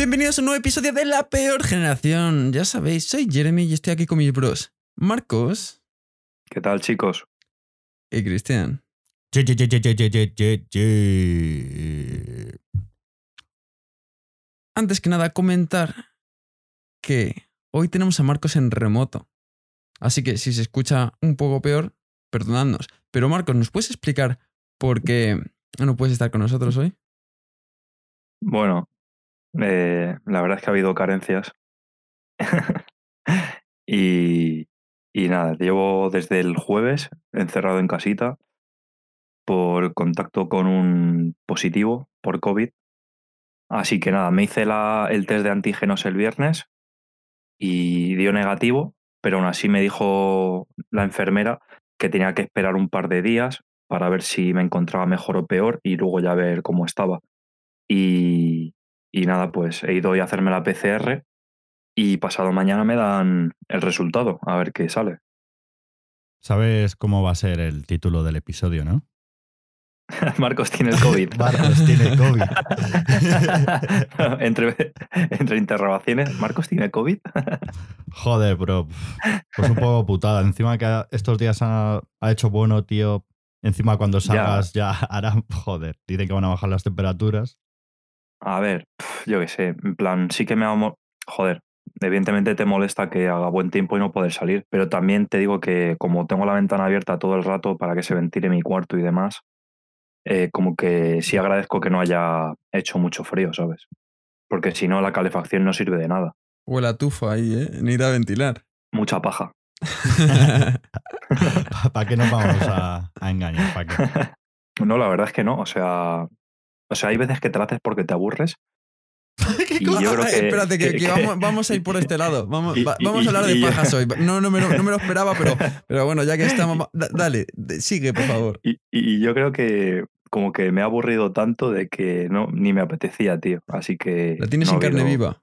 Bienvenidos a un nuevo episodio de La Peor Generación. Ya sabéis, soy Jeremy y estoy aquí con mis bros. Marcos. ¿Qué tal, chicos? Y Cristian. Antes que nada, comentar que hoy tenemos a Marcos en remoto. Así que si se escucha un poco peor, perdonadnos. Pero Marcos, ¿nos puedes explicar por qué no puedes estar con nosotros hoy? Bueno, eh, la verdad es que ha habido carencias. y, y nada, llevo desde el jueves encerrado en casita por contacto con un positivo por COVID. Así que nada, me hice la- el test de antígenos el viernes y dio negativo, pero aún así me dijo la enfermera que tenía que esperar un par de días para ver si me encontraba mejor o peor y luego ya ver cómo estaba. Y, y nada, pues he ido hoy a hacerme la PCR y pasado mañana me dan el resultado, a ver qué sale. ¿Sabes cómo va a ser el título del episodio, no? Marcos tiene el COVID. Marcos tiene COVID. entre, entre interrogaciones, ¿Marcos tiene COVID? Joder, bro. Pues un poco putada. Encima que estos días ha, ha hecho bueno, tío. Encima cuando salgas ya, hará. Joder, dicen que van a bajar las temperaturas. A ver, yo qué sé, en plan, sí que me amo. Joder, evidentemente te molesta que haga buen tiempo y no poder salir, pero también te digo que como tengo la ventana abierta todo el rato para que se ventile mi cuarto y demás, eh, como que sí agradezco que no haya hecho mucho frío, ¿sabes? Porque si no, la calefacción no sirve de nada. Huele a tufo ahí, ¿eh? Ni ir a ventilar. Mucha paja. ¿Para qué nos vamos a, a engañar? ¿Para qué? No, la verdad es que no. O sea, o sea, hay veces que te la haces porque te aburres. Y yo creo que- espérate, que, que- que que- vamos, vamos a ir por este lado. Vamos, Y- va- y- vamos a hablar de pajas hoy. No, no, me, lo- no me lo esperaba, pero, pero bueno, ya que estamos. da- dale, sigue, por favor. Y, y yo creo que como que me ha aburrido tanto de que no ni me apetecía, tío. Así que. La tienes no en carne viva.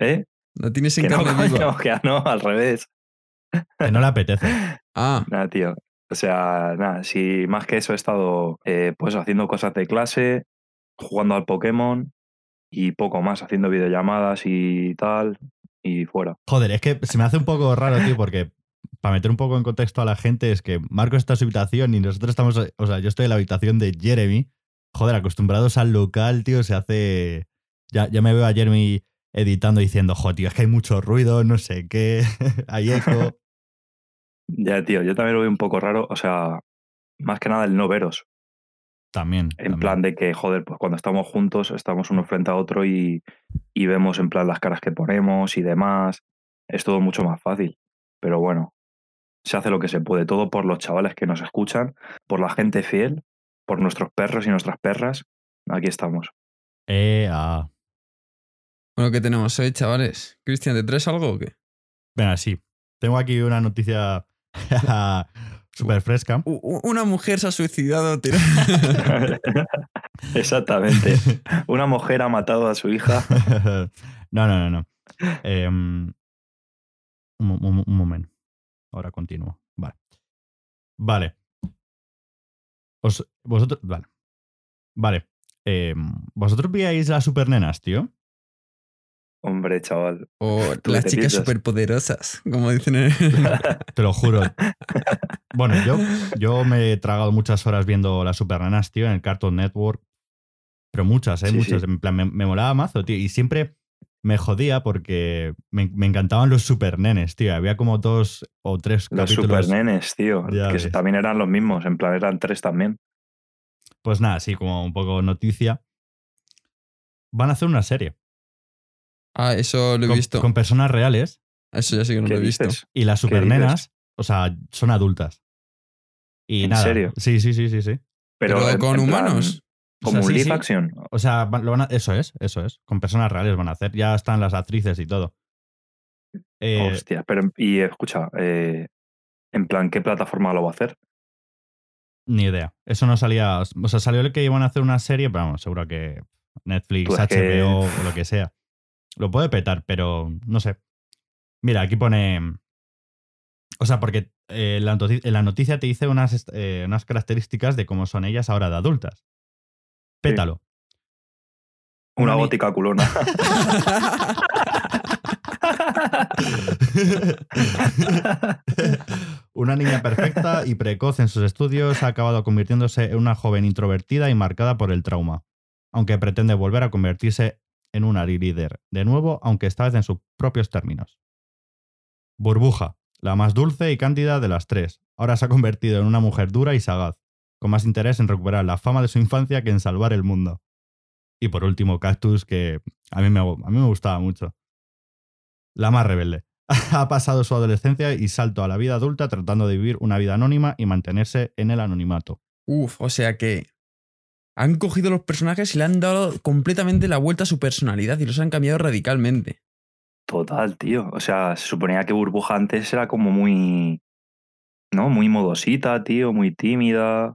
¿Eh? La tienes en Que no, carne viva. coño, que no, al revés. Que no le apetece. Ah, Nada, tío. O sea, nada, si más que eso he estado eh, pues haciendo cosas de clase, jugando al Pokémon y poco más, haciendo videollamadas y tal, y fuera. Joder, es que se me hace un poco raro, tío, porque para meter un poco en contexto a la gente es que Marco está en su habitación y nosotros estamos, o sea, yo estoy en la habitación de Jeremy. Joder, acostumbrados al local, tío, se hace... Ya, ya me veo a Jeremy editando diciendo, joder, es que hay mucho ruido, no sé qué, hay eco. Ya, tío, yo también lo veo un poco raro, o sea, más que nada el no veros. También. En también. plan de que, joder, pues cuando estamos juntos, estamos uno frente a otro y, y vemos en plan las caras que ponemos y demás. Es todo mucho más fácil. Pero bueno, se hace lo que se puede. Todo por los chavales que nos escuchan, por la gente fiel, por nuestros perros y nuestras perras. Aquí estamos. Eh, ah. bueno, ¿qué tenemos hoy, chavales? Cristian, ¿te traes algo o qué? Venga, sí. Tengo aquí una noticia súper fresca. Una mujer se ha suicidado. tira- Exactamente. Una mujer ha matado a su hija. no, no, no, no. Em, un, mo- un- un momento. Ahora continúo. Vale. Vale. Os- vosotros. Vale. Vale. Em, ¿Vosotros veíais las supernenas, tío? Hombre, chaval. O ¿Tú las chicas piensas? superpoderosas, como dicen en Te lo juro. Bueno, yo, yo me he tragado muchas horas viendo las supernenas, tío, en el Cartoon Network. Pero muchas, ¿eh? Sí, muchas. sí. En plan, me, me molaba mazo, tío. Y siempre me jodía porque me, me encantaban los supernenes, tío. Había como dos o tres Los capítulos. supernenes, tío. Ya Que ves. también eran los mismos. En plan, eran tres también. Pues nada, así como un poco noticia. Van a hacer una serie Ah, eso lo he con, visto. con personas reales Eso ya sí que no ¿Qué lo he visto. dices? y las ¿Qué supernenas, o sea, son adultas. Y ¿En nada. serio? Sí, sí, sí, sí, sí. Pero, con humanos. O Como sea, un sí, live sí. action. O sea, van- lo van a- eso es, eso es. Con personas reales van a hacer. Ya están las actrices y todo. Eh, Hostia, pero y escucha, eh, en plan, ¿qué plataforma lo va a hacer? ni idea. Eso no salía. O sea, salió el que iban a hacer una serie, pero vamos, seguro que Netflix, Pues que- HBO o lo que sea. Lo puede petar, pero no sé. Mira, aquí pone. O sea, porque eh, la, noti- en la noticia te dice unas, eh, unas características de cómo son ellas ahora de adultas. Pétalo. Una ni- gótica culona. Una niña perfecta y precoz en sus estudios ha acabado convirtiéndose en una joven introvertida y marcada por el trauma, aunque pretende volver a convertirse en una líder, de nuevo, aunque vez en sus propios términos. Burbuja, la más dulce y cándida de las tres, ahora se ha convertido en una mujer dura y sagaz, con más interés en recuperar la fama de su infancia que en salvar el mundo. Y por último, Cactus, que a mí me, a mí me gustaba mucho. La más rebelde. ha pasado su adolescencia y salto a la vida adulta tratando de vivir una vida anónima y mantenerse en el anonimato. Uf, o sea que han cogido los personajes y le han dado completamente la vuelta a su personalidad y los han cambiado radicalmente. Total, tío. O sea, se suponía que Burbuja antes era como muy. ¿No? Muy modosita, tío, muy tímida.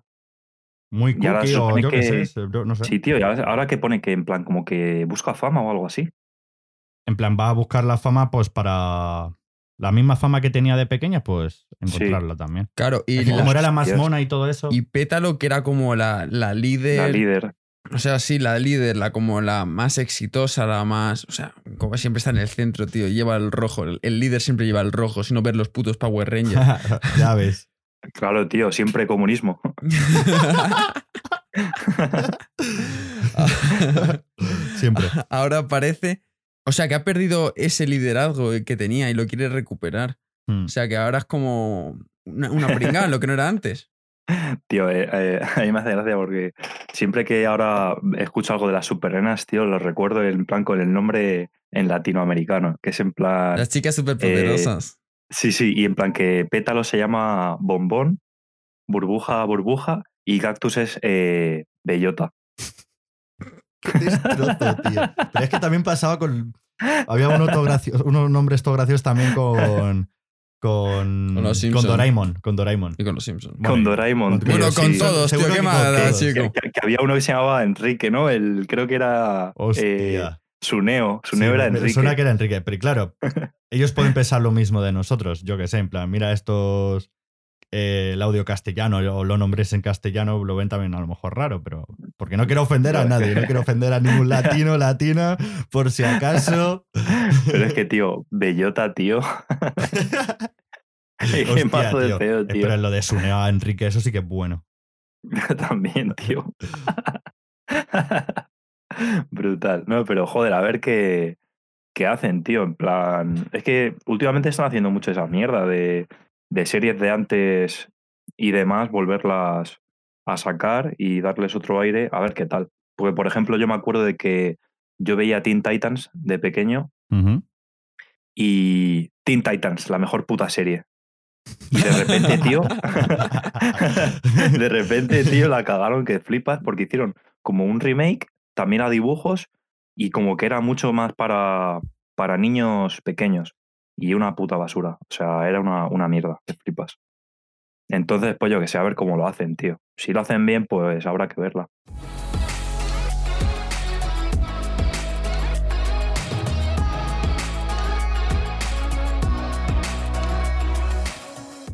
Muy Y ahora cookie se o supone yo qué que- sé, yo no sé. Sí, tío, y ahora, ahora que pone que en plan como que busca fama o algo así. En plan, va a buscar la fama pues para... La misma fama que tenía de pequeña, pues encontrarla también. Claro, y, Es que la- como era la más mona y todo eso... y Pétalo, que era como la, la líder. La líder. O sea, sí, la líder, la como la más exitosa, la más. O sea, como siempre está en el centro, tío. Lleva el rojo. El, el líder siempre lleva el rojo, si no ver los putos Power Rangers. ya ves. Claro, tío, siempre comunismo. Siempre. Ahora parece. O sea, que ha perdido ese liderazgo que tenía y lo quiere recuperar. Mm. O sea, que ahora es como una, una pringada, lo que no era antes. Tío, eh, eh, a mí me hace gracia porque siempre que ahora escucho algo de las supernenas, tío, lo recuerdo en plan con el nombre en latinoamericano, que es en plan... Las chicas superpoderosas. Sí, sí, y en plan que Pétalo se llama Bombón, Burbuja, Burbuja, y Cactus es eh, Bellota. Qué destrozo, tío. Pero es que también pasaba con... Había un otro gracioso- unos nombres todo graciosos también con... Con, Con los con Simpson. Doraemon. Con Doraemon. Y con los Simpsons. Bueno, con Doraemon. con- tío, Bueno, con sí. todos, tío. ¿Qué con todos. chico? Que, que había uno que se llamaba Enrique, ¿no? El, creo que era Hostia. eh, Suneo. Suneo Sí, era Enrique. Suena que era Enrique, pero claro, ellos pueden pensar lo mismo de nosotros, yo que sé, en plan, mira estos, eh, el audio castellano o lo nombres en castellano, lo ven también a lo mejor raro, pero porque no quiero ofender a nadie, no quiero ofender a ningún latino, latina, por si acaso. Pero es que, tío, Bellota, tío. Qué Hostia, mazo de feo, tío. Pero lo de Suneo a Enrique, eso sí que es bueno. También, tío. Brutal. No, pero joder, a ver qué, qué hacen, tío. En plan. Es que últimamente están haciendo mucho esa mierda de, de series de antes y demás, volverlas a sacar y darles otro aire, a ver qué tal. Porque, por ejemplo, yo me acuerdo de que yo veía Teen Titans de pequeño y Teen Titans, la mejor puta serie. Y de repente, tío, de repente, tío, la cagaron que flipas porque hicieron como un remake, también a dibujos, y como que era mucho más para, para niños pequeños. Y una puta basura. O sea, era una, una mierda, que flipas. Entonces, pues yo que sé, a ver cómo lo hacen, tío. Si lo hacen bien, pues habrá que verla.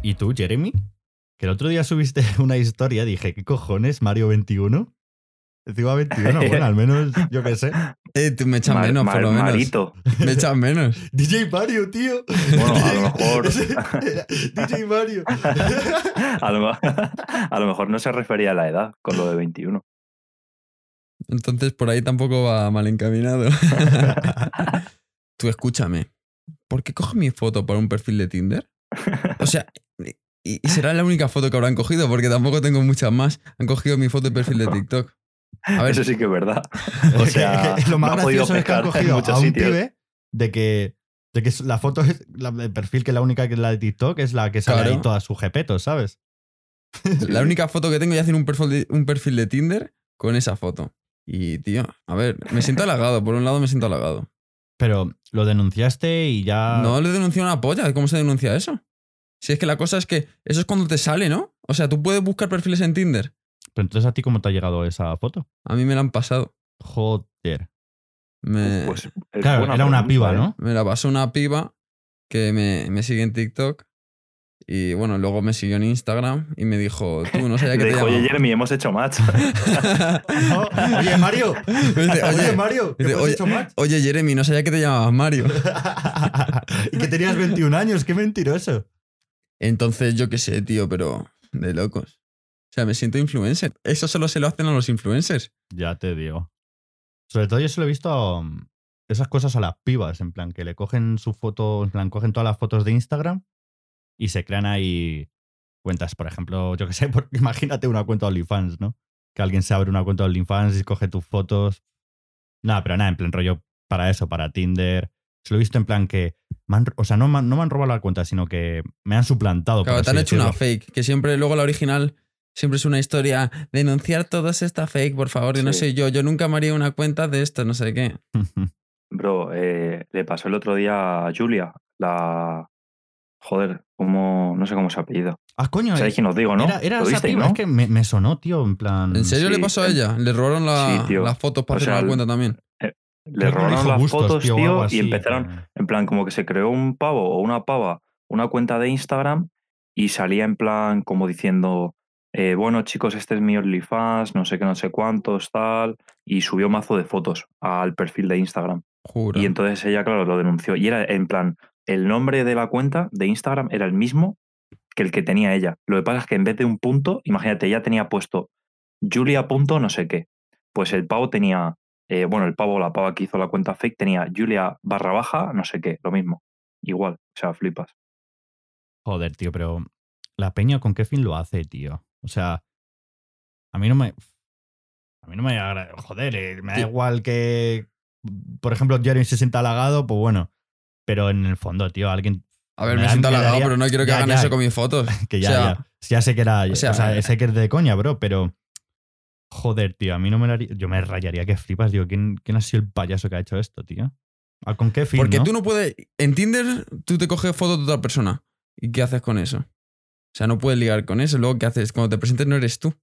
¿Y tú, Jeremy? Que el otro día subiste una historia, dije, ¿qué cojones, Mario 21? Encima 21, bueno, al menos, yo qué sé. Eh, tú me echas Mar- menos, por lo menos. Marito. Me echas menos. DJ Mario, tío. Bueno, a lo mejor- DJ Mario. a, lo, a lo mejor no se refería a la edad con lo de 21. Entonces por ahí tampoco va mal encaminado. Tú escúchame. ¿Por qué coge mi foto para un perfil de Tinder? O sea, y, y será la única foto que habrán cogido, porque tampoco tengo muchas más. Han cogido mi foto de perfil de TikTok. A ver, Eso sí que es verdad. O sea, lo más no ha podido gracioso es que han pescar en cogido muchos a un sitios. pibe de que, de que la foto es la de perfil que la única que es la de TikTok es la que sale Claro. ahí todas sus jepetos, ¿sabes? la única foto que tengo y hacen un perfil, de, un perfil de Tinder con esa foto. Y, tío, a ver, me siento halagado. Por un lado me siento halagado. Pero lo denunciaste y ya. No le denunció una polla. ¿Cómo se denuncia eso? Si es que la cosa es que eso es cuando te sale, ¿no? O sea, tú puedes buscar perfiles en Tinder. Pero entonces a ti cómo te ha llegado esa foto? A mí me la han pasado. Joder. Me, Pues, es Claro, era una pregunta, piba, ¿eh? ¿no? me la pasó una piba que me, me sigue en TikTok Y bueno, luego me siguió en Instagram y me dijo, tú no sabía que te dijo, oye. Jeremy, hemos hecho match. No, oye, Mario. Dice, Oye, oye, Mario, ¿qué dice, hemos oye, hecho match? oye, Jeremy, no sabía que te llamabas Mario. y que tenías 21 años, qué mentiroso. Entonces, yo qué sé, tío, pero de locos. O sea, me siento influencer. Eso solo se lo hacen a los influencers. Ya te digo. Sobre todo yo solo he visto um, esas cosas a las pibas, en plan, que le cogen su foto, en plan, cogen todas las fotos de Instagram y se crean ahí cuentas, por ejemplo, yo que sé, imagínate una cuenta de OnlyFans, ¿no? Que alguien se abre una cuenta de OnlyFans y coge tus fotos. Nada, pero nada, en plan rollo para eso, para Tinder. Se lo he visto en plan que, me han- o sea, no me, han- no me han robado la cuenta, sino que me han suplantado. Claro, te han hecho una fake, que siempre luego la original siempre es una historia, denunciar todas esta fake, por favor, y no sé yo, yo nunca me haría una cuenta de esto, no sé qué. Bro, eh, le pasó el otro día a Julia, la... Joder, como... No sé cómo se apellido. ah, coño, ¿Sabéis quién os digo, no? era, era ¿Lo esa visteis, piba, no? es que me, me sonó, tío, en plan... ¿En serio sí, le pasó a ella? Le robaron la- Sí, las fotos para O hacer sea, una el- cuenta también. Le que me robaron las Bustos, fotos, tío, así, y empezaron... pero- En plan, como que se creó un pavo o una pava, una cuenta de Instagram y salía en plan como diciendo, eh, bueno chicos, este es mi OnlyFans, no sé qué, no sé cuántos, tal, y subió mazo de fotos al perfil de Instagram. Juro. Y entonces ella, claro, lo denunció. Y era en plan, el nombre de la cuenta de Instagram era el mismo que el que tenía ella. Lo que pasa es que en vez de un punto, imagínate, ella tenía puesto Julia punto no sé qué. Pues el pavo tenía, eh, bueno, el pavo o la pava que hizo la cuenta fake tenía Julia barra baja no sé qué, lo mismo. Igual, o sea, flipas. Joder, tío, pero la peña con qué fin lo hace, tío. O sea, a mí no me. A mí no me. Joder, eh, me da igual que. Por ejemplo, Jeremy se sienta halagado, pues bueno. Pero en el fondo, tío, alguien a ver, me siento halagado, pero no quiero que Ya, hagan ya. eso con mis fotos. que ya, O sea, ya. Ya sé que era. o O sea, eh, sé que es de coña, bro, pero. Joder, tío, a mí no me daría. Yo me rayaría que flipas, digo, ¿quién, quién ha sido el payaso que ha hecho esto, tío? ¿A ¿Con qué fin? Porque no? tú no puedes. En Tinder, tú te coges fotos de otra persona. ¿Y qué haces con eso? O sea, no puedes ligar con eso. Luego, ¿qué haces? Cuando te presentes, no eres tú.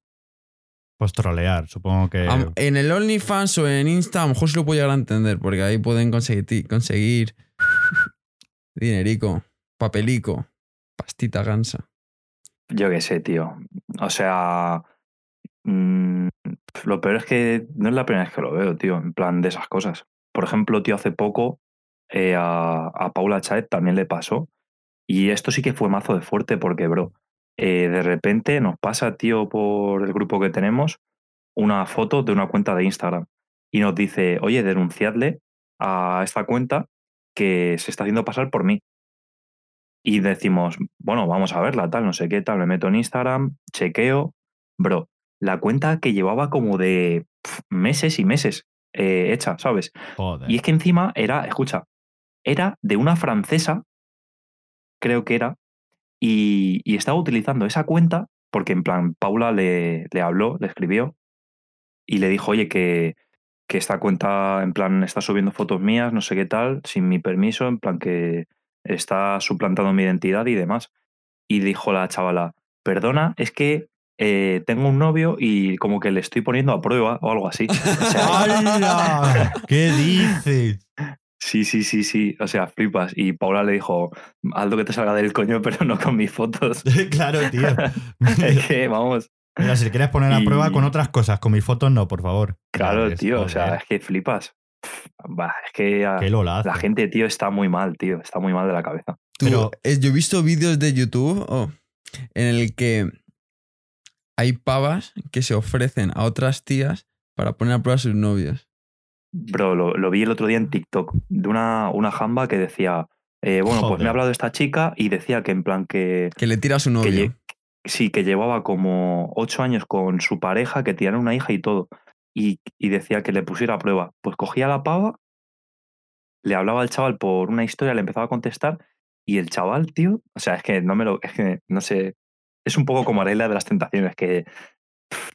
Pues trolear, supongo que. Am- En el OnlyFans o en Insta, a lo mejor sí lo puedo llegar a entender, porque ahí pueden conseguir, ti- conseguir dinerico, papelico, pastita gansa. Yo qué sé, tío. O sea, mm, lo peor es que no es la primera vez que lo veo, tío, en plan de esas cosas. Por ejemplo, tío, hace poco eh, a, a Paula Chaet también le pasó. Y esto sí que fue mazo de fuerte porque, bro, eh, de repente nos pasa, tío, por el grupo que tenemos, una foto de una cuenta de Instagram. Y nos dice, oye, denunciadle a esta cuenta que se está haciendo pasar por mí. Y decimos, bueno, vamos a verla, tal, no sé qué, tal. Me meto en Instagram, chequeo. Bro, la cuenta que llevaba como de meses y meses eh, hecha, ¿sabes? Joder. Y es que encima era, escucha, era de una francesa, creo que era, y, estaba utilizando esa cuenta porque en plan Paula le, habló, le escribió y le dijo, oye, que, que esta cuenta en plan está subiendo fotos mías, no sé qué tal, sin mi permiso, en plan que está suplantando mi identidad y demás. Y dijo la chavala, perdona, es que eh, tengo un novio y como que le estoy poniendo a prueba o algo así. O. ¿Qué dices? Sí, sí, sí, sí. O sea, flipas. Y Paula le dijo, algo que te salga del coño, pero no con mis fotos. claro, tío. es que, vamos, Mira, si quieres poner a Y- prueba con otras cosas, con mis fotos no, por favor. claro, tío. O sea, es que flipas. Bah, es que a- la gente, tío, está muy mal, tío. Está muy mal de la cabeza. Tú, Pero- eh, yo he visto vídeos de YouTube oh, en el que hay pavas que se ofrecen a otras tías para poner a prueba a sus novios. Bro, lo, lo vi el otro día en TikTok de una, una jamba que decía, eh, bueno, pues me ha hablado de esta chica y decía que en plan que, Que le tira a su novio. sí, que llevaba como ocho años con su pareja, que tenían una hija y todo. Y, y decía que le pusiera a prueba. Pues cogía la pava, le hablaba al chaval por una historia, le empezaba a contestar, y el chaval, tío, o sea, es que no me lo, es que no sé, es un poco como Arela de las tentaciones, que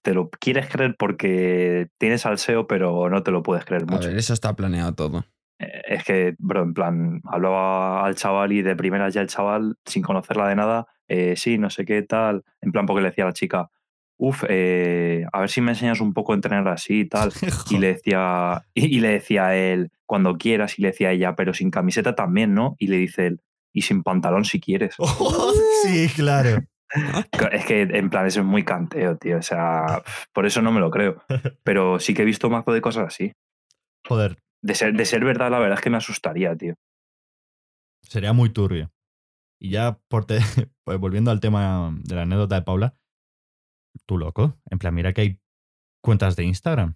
te lo quieres creer porque tienes al SEO, pero no te lo puedes creer A mucho. ver, eso está planeado todo. Eh, Es que, bro, en plan, hablaba al chaval y de primeras ya el chaval, sin conocerla de nada, eh, sí, no sé qué tal, en plan porque le decía a la chica, uff, a ver si me enseñas un poco a entrenar así y tal. Y le decía, y, y le decía a él, cuando quieras, y le decía a ella, pero sin camiseta también, ¿no? Y le dice él, y sin pantalón si quieres. sí, claro. Es que en plan eso es muy canteo, tío. O sea, por eso no me lo creo. Pero sí que he visto mazo de cosas así. Joder, De ser, de ser verdad, la verdad es que me asustaría, tío. sería muy turbio. Y ya por te- pues volviendo al tema de la anécdota de Paula, tú loco. En plan, mira que hay cuentas de Instagram.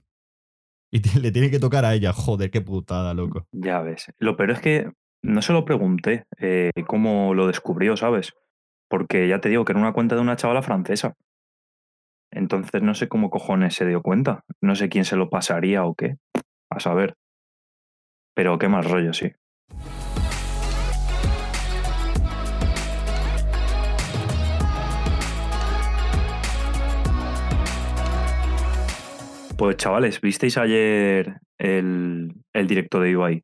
Y le tiene que tocar a ella. Joder, qué putada, loco. Ya ves. Lo peor es que no se lo pregunté eh, cómo lo descubrió, ¿sabes? Porque ya te digo que era una cuenta de una chavala francesa. Entonces no sé cómo cojones se dio cuenta. No sé quién se lo pasaría o qué. A saber. Pero qué mal rollo, sí. Pues chavales, ¿visteis ayer el, el directo de Ibai?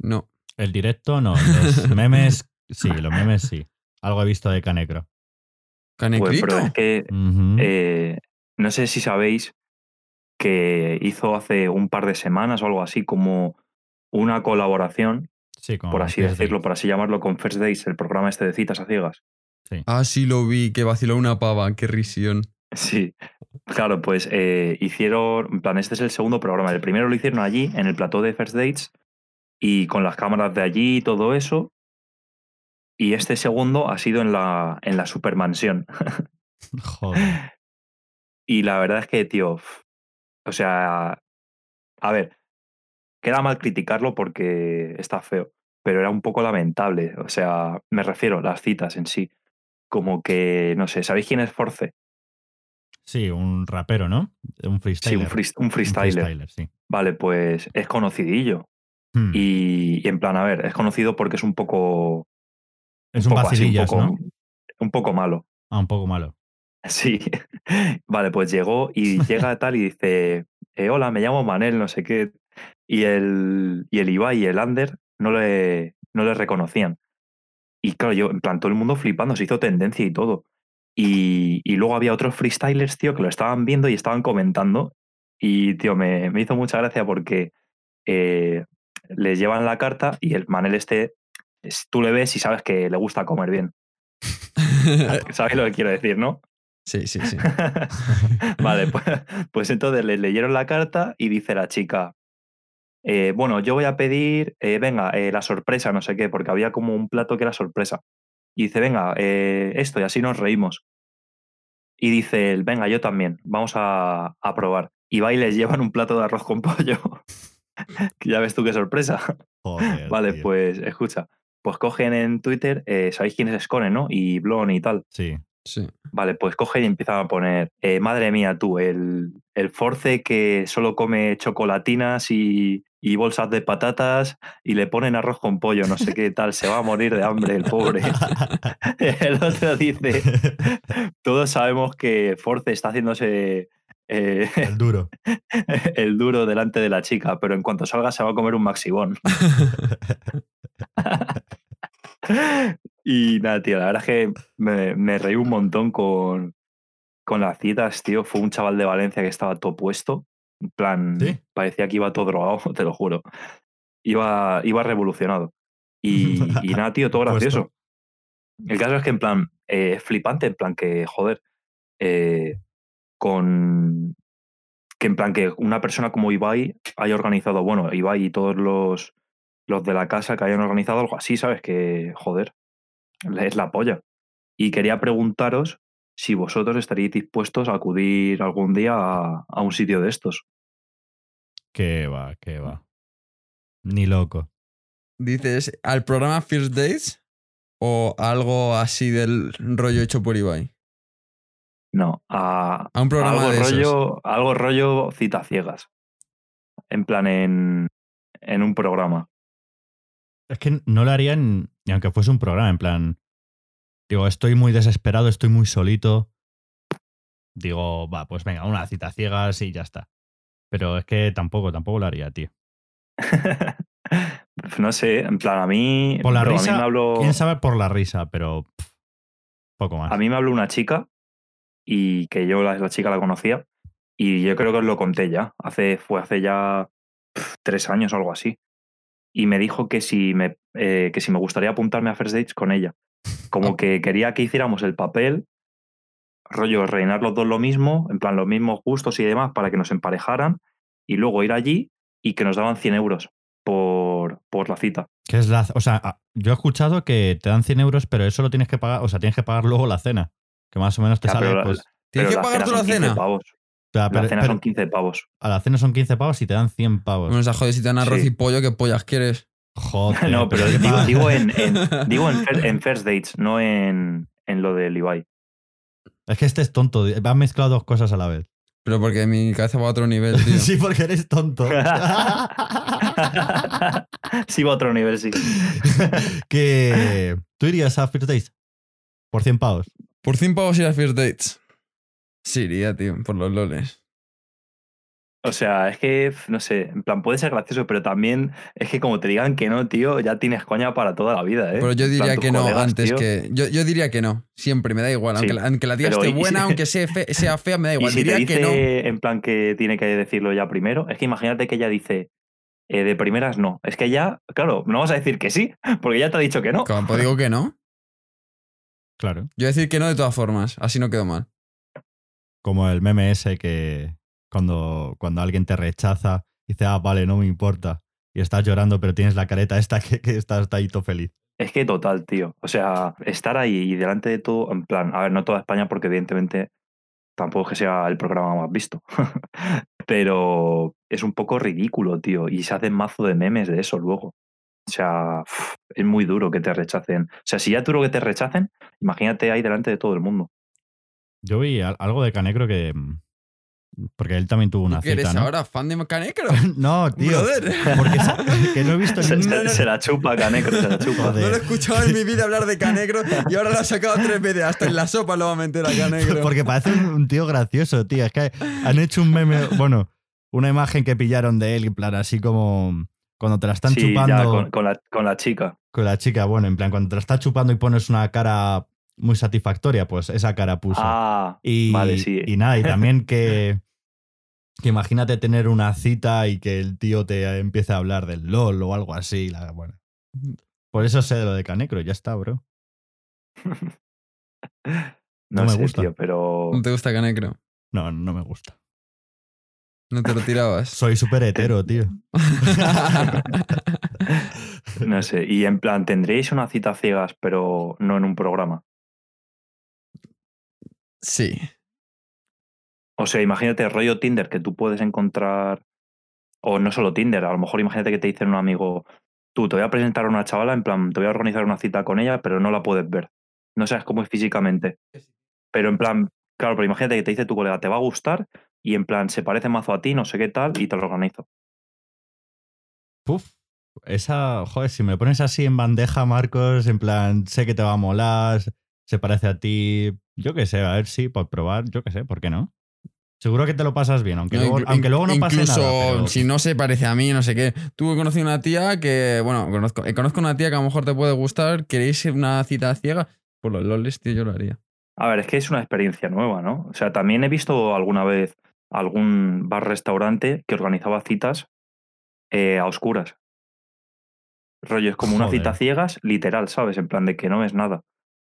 No. El directo no. Los memes, sí, los memes sí. Algo he visto de Canecro. Pues, ¿Canecrito? pero es que eh, no sé si sabéis que hizo hace un par de semanas o algo así como una colaboración, sí, por así First decirlo, por así llamarlo, con First Days, el programa este de citas a ciegas. Ah, sí lo vi, que vaciló una pava, qué risión. Sí, claro, pues eh, hicieron, en plan, este es el segundo programa. El primero lo hicieron allí, en el plató de First Dates, y con las cámaras de allí y todo eso. Y este segundo ha sido en la, en la supermansión. Joder. Y la verdad es que, tío, o sea, a ver, queda mal criticarlo porque está feo, pero era un poco lamentable. O sea, me refiero a las citas en sí. Como que, no sé, ¿sabéis quién es Force? Sí, un rapero, ¿no? Un Sí, freestyler. un, free- un freestyler, sí. Vale, pues es conocidillo. Hmm. Y, y en plan, a ver, es conocido porque es un poco. Es un poco así, un vacilillas, poco, ¿no? un poco malo. Ah, un poco malo. Sí. Vale, pues llegó y llega tal y dice, eh, hola, me llamo Manel, no sé qué. Y el, y el Ibai y el Ander no le, no le reconocían. Y claro, yo, en plan, todo el mundo flipando, se hizo tendencia y todo. Y, y luego había otros freestylers, tío, que lo estaban viendo y estaban comentando. Y, tío, me, me hizo mucha gracia porque eh, les llevan la carta y el Manel este, es- tú le ves y sabes que le gusta comer bien. ¿Sabes lo que quiero decir, no? sí, sí, sí. vale, pues, pues entonces le leyeron la carta y dice la chica, eh, bueno, yo voy a pedir, eh, venga, eh, la sorpresa, no sé qué, porque había como un plato que era sorpresa. Y dice, venga, esto, y así nos reímos. Y dice él, venga, yo también, vamos a, a probar. Y va y les llevan un plato de arroz con pollo. Ya ves tú qué sorpresa. Joder. Vale, tío. pues escucha. Pues cogen en Twitter, eh, ¿sabéis quién es Scone, no? Y Blon y tal. Sí. Sí. Vale, pues coge y empiezan a poner, eh, madre mía tú, el, el force que solo come chocolatinas y, y bolsas de patatas y le ponen arroz con pollo, no sé qué tal, se va a morir de hambre el pobre. el otro dice, todos sabemos que Force está haciéndose eh, El duro. el duro delante de la chica, pero en cuanto salga se va a comer un maxibón. Y nada, tío, la verdad es que me, me reí un montón con, con las citas, tío. Fue un chaval de Valencia que estaba todo puesto. En plan, ¿Sí? parecía que iba todo drogado, te lo juro. Iba, iba revolucionado. Y, y nada, tío, todo gracioso. El caso es que, en plan, eh, es flipante, en plan que, joder, eh, con. Que en plan que una persona como Ibai haya organizado, bueno, Ibai y todos los, los de la casa que hayan organizado algo así, ¿sabes? Que, joder, es la polla. Y quería preguntaros si vosotros estaríais dispuestos a acudir algún día a, a un sitio de estos. Qué va, qué va. Ni loco. Dices, ¿al programa First Dates o algo así del rollo hecho por Ibai? No, a, A un programa algo de esos. rollo, algo rollo cita ciegas. En plan, en, en un programa. Es que no lo harían ni aunque fuese un programa, en plan. Digo, estoy muy desesperado, estoy muy solito. Digo, va, pues venga, una cita ciegas y ya está. Pero es que tampoco, tampoco lo haría, tío. no sé, en plan, a mí. Por la risa, me habló, quién sabe por la risa, pero pff, poco más. a mí me habló una chica y que yo la, la chica la conocía. Y yo creo que os lo conté ya. Hace, fue hace ya tres años o algo así. Y me dijo que si me, eh, que si me gustaría apuntarme a First Dates con ella. Como que quería que hiciéramos el papel, rollo, reinar los dos lo mismo, en plan los mismos gustos y demás, para que nos emparejaran y luego ir allí y que nos daban 100 euros por, por la cita. ¿Qué es la, o sea, yo he escuchado que te dan 100 euros, pero eso lo tienes que pagar, o sea, tienes que pagar luego la cena. Que más o menos te Ya, sale, pero pues. ¿Tienes Pero que pagar tú la son 15 cena? pavos. O sea, La pero- cena pero son 15 pavos. a la cena son 15 pavos y te dan 100 pavos. Bueno, esa joder, si te dan arroz Sí. y pollo, ¿qué pollas quieres? Joder. No, pero ¿qué digo, digo en, en- digo en, fir- en First Dates, no en, en lo del Ibai. Es que este es tonto. Han mezclado dos cosas a la vez. Pero porque mi cabeza va a otro nivel, tío. sí, porque eres tonto. sí, va a otro nivel, sí. que tú irías a First Days por 100 pavos. Por 100 pavos ir a First Dates. Sí, iría, tío, por los loles. O sea, es que, no sé, en plan, puede ser gracioso, pero también es que como te digan que no, tío, ya tienes coña para toda la vida, ¿eh? Pero yo plan, diría que no colegas, antes tío. que. Yo, yo diría que no. Siempre, me da igual. Sí, Aunque, la, aunque la tía pero esté y- buena, aunque sea, fe- sea fea, me da Y igual. si te diría dice que no. en plan que tiene que decirlo ya primero, es que imagínate que ella dice eh, de primeras no. Es que ya, claro, no vas a decir que sí, porque ya te ha dicho que no. Como, pues digo que no. Claro. Yo voy a decir que no de todas formas. Así no quedo mal. Como el meme ese que cuando, cuando alguien te rechaza, dice, ah, vale, no me importa. Y estás llorando, pero tienes la careta esta que, estás está ahí todo feliz. Es que total, tío. O sea, estar ahí y delante de todo, en plan, a ver, no toda España, porque evidentemente tampoco es que sea el programa más visto. Pero es un poco ridículo, tío. Y se hacen mazo de memes de eso luego. O sea, es muy duro que te rechacen. O sea, si ya es duro que te rechacen, imagínate ahí delante de todo el mundo. Yo vi al- algo de Canecro que. mm, Porque él también tuvo una ¿Tú qué eres cita, ¿no? ahora? ¿Fan de Macanecro? No, tío. Brother. Porque que no he visto Se, ni se- se la chupa, Canecro, se la chupa. Joder. No lo he escuchado en mi vida hablar de Canegro y ahora lo ha sacado tres veces. Hasta en la sopa lo va a meter a Canegro. Porque parece un, tío gracioso, tío. Es que han hecho un meme, bueno, una imagen que pillaron de él, en plan, así como cuando te la están Sí, chupando ya, con... con, con la, con la chica. la chica, bueno, en plan, cuando te la está chupando y pones una cara muy satisfactoria, pues esa cara puso. Ah, y, vale, sí. y nada, y también que, que imagínate tener una cita y que el tío te empiece a hablar del LOL o algo así. la- bueno. Por eso sé de lo de Canecro, ya está, bro. no, no me sé, gusta. tío, pero... ¿No te gusta Canegro? No, no me gusta. ¿No te lo tirabas? Soy súper hetero, tío. No sé. Y en plan, ¿tendréis una cita ciegas, pero no en un programa? Sí. O sea, imagínate rollo Tinder que tú puedes encontrar, o no solo Tinder, a lo mejor imagínate que te dicen un amigo, tú te voy a presentar a una chavala, en plan, te voy a organizar una cita con ella, pero no la puedes ver. No sabes cómo es físicamente. Pero en plan, claro, pero imagínate que te dice tu colega, te va a gustar, y en plan, se parece mazo a ti, no sé qué tal, y te lo organizo. Puf. Esa, joder, si me pones así en bandeja, Marcos, en plan, sé que te va a molar, se parece a ti, yo qué sé, a ver si, por probar, yo qué sé, ¿por qué no? Seguro que te lo pasas bien, aunque, No, luego, inclu- aunque luego no pase incluso nada. pero- si no se parece a mí, no sé qué. Tú conocí una tía que, bueno, conozco, eh, conozco una tía que a lo mejor te puede gustar. ¿Queréis ir a una cita ciega? Por los loles, tío, yo lo haría. A ver, es que es una experiencia nueva, ¿no? O sea, también he visto alguna vez algún bar-restaurante que organizaba citas eh, a oscuras. Rollo, es como una cita ciegas, literal, ¿sabes? En plan de que no ves nada.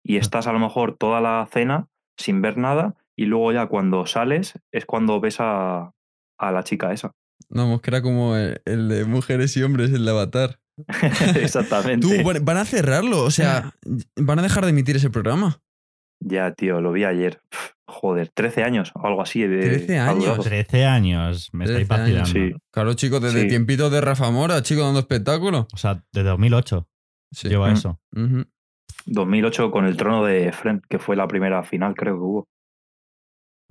Y estás a lo mejor toda la cena sin ver nada y luego ya cuando sales es cuando ves a, a la chica esa. Vamos, que era como el, el de mujeres y hombres, el de Avatar. Exactamente. Tú, van van a cerrarlo, o sea, van a dejar de emitir ese programa. Ya, tío, lo vi ayer. Joder, 13 años o algo así. De, 13 ha durado. años. 13 años, me estáis 13 años, vacilando. Sí. Claro, chicos, desde Sí. tiempitos de Rafa Mora, chicos, dando espectáculo. O sea, de 2008 Sí. lleva Mm. eso. 2008 con el trono de Friend, que fue la primera final, creo que hubo.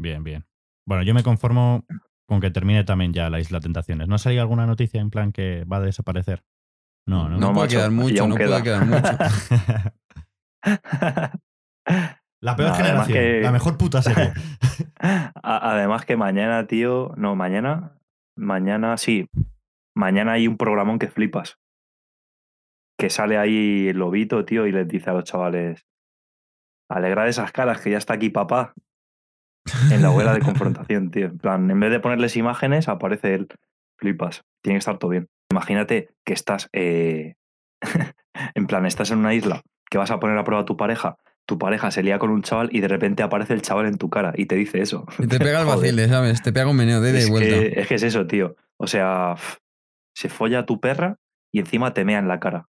Bien, bien. Bueno, yo me conformo con que termine también ya la Isla Tentaciones. ¿No ha salido alguna noticia en plan que va a desaparecer? No, no. No, puede macho, quedar mucho, no puede queda. quedar mucho. la peor No, generación, que- la mejor puta serie. Además que mañana, tío, no, mañana, mañana sí, mañana hay un programón que flipas. Que sale ahí el lobito, tío, y les dice a los chavales, alegrad esas caras, que ya está aquí papá. En la hoguera de confrontación, tío. En plan, en vez de ponerles imágenes, aparece él. Flipas. Tiene que estar todo bien. imagínate que estás, eh, en plan, estás en una isla que vas a poner a prueba a tu pareja, tu pareja se lía con un chaval y de repente aparece el chaval en tu cara y te dice eso. Y te pega el vacile, ¿sabes? Te pega un meneo de es, vuelta. que, es que es eso, tío. O sea, se folla a tu perra y encima te mea en la cara.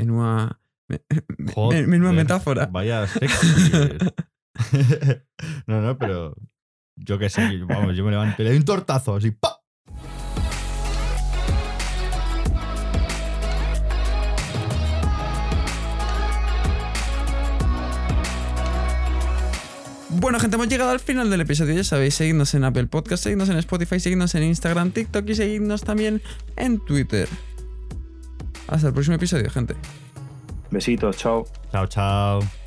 Menúa. me- Joder, metáfora. Vaya no, no, pero yo qué sé, vamos, yo me levanto y le doy un tortazo así, ¡pa! Bueno, gente, hemos llegado al final del episodio. Ya sabéis, seguidnos en Apple Podcast, seguidnos en Spotify, seguidnos en Instagram, TikTok y seguidnos también en Twitter. Hasta el próximo episodio, gente. Besitos, chao. Chao, chao.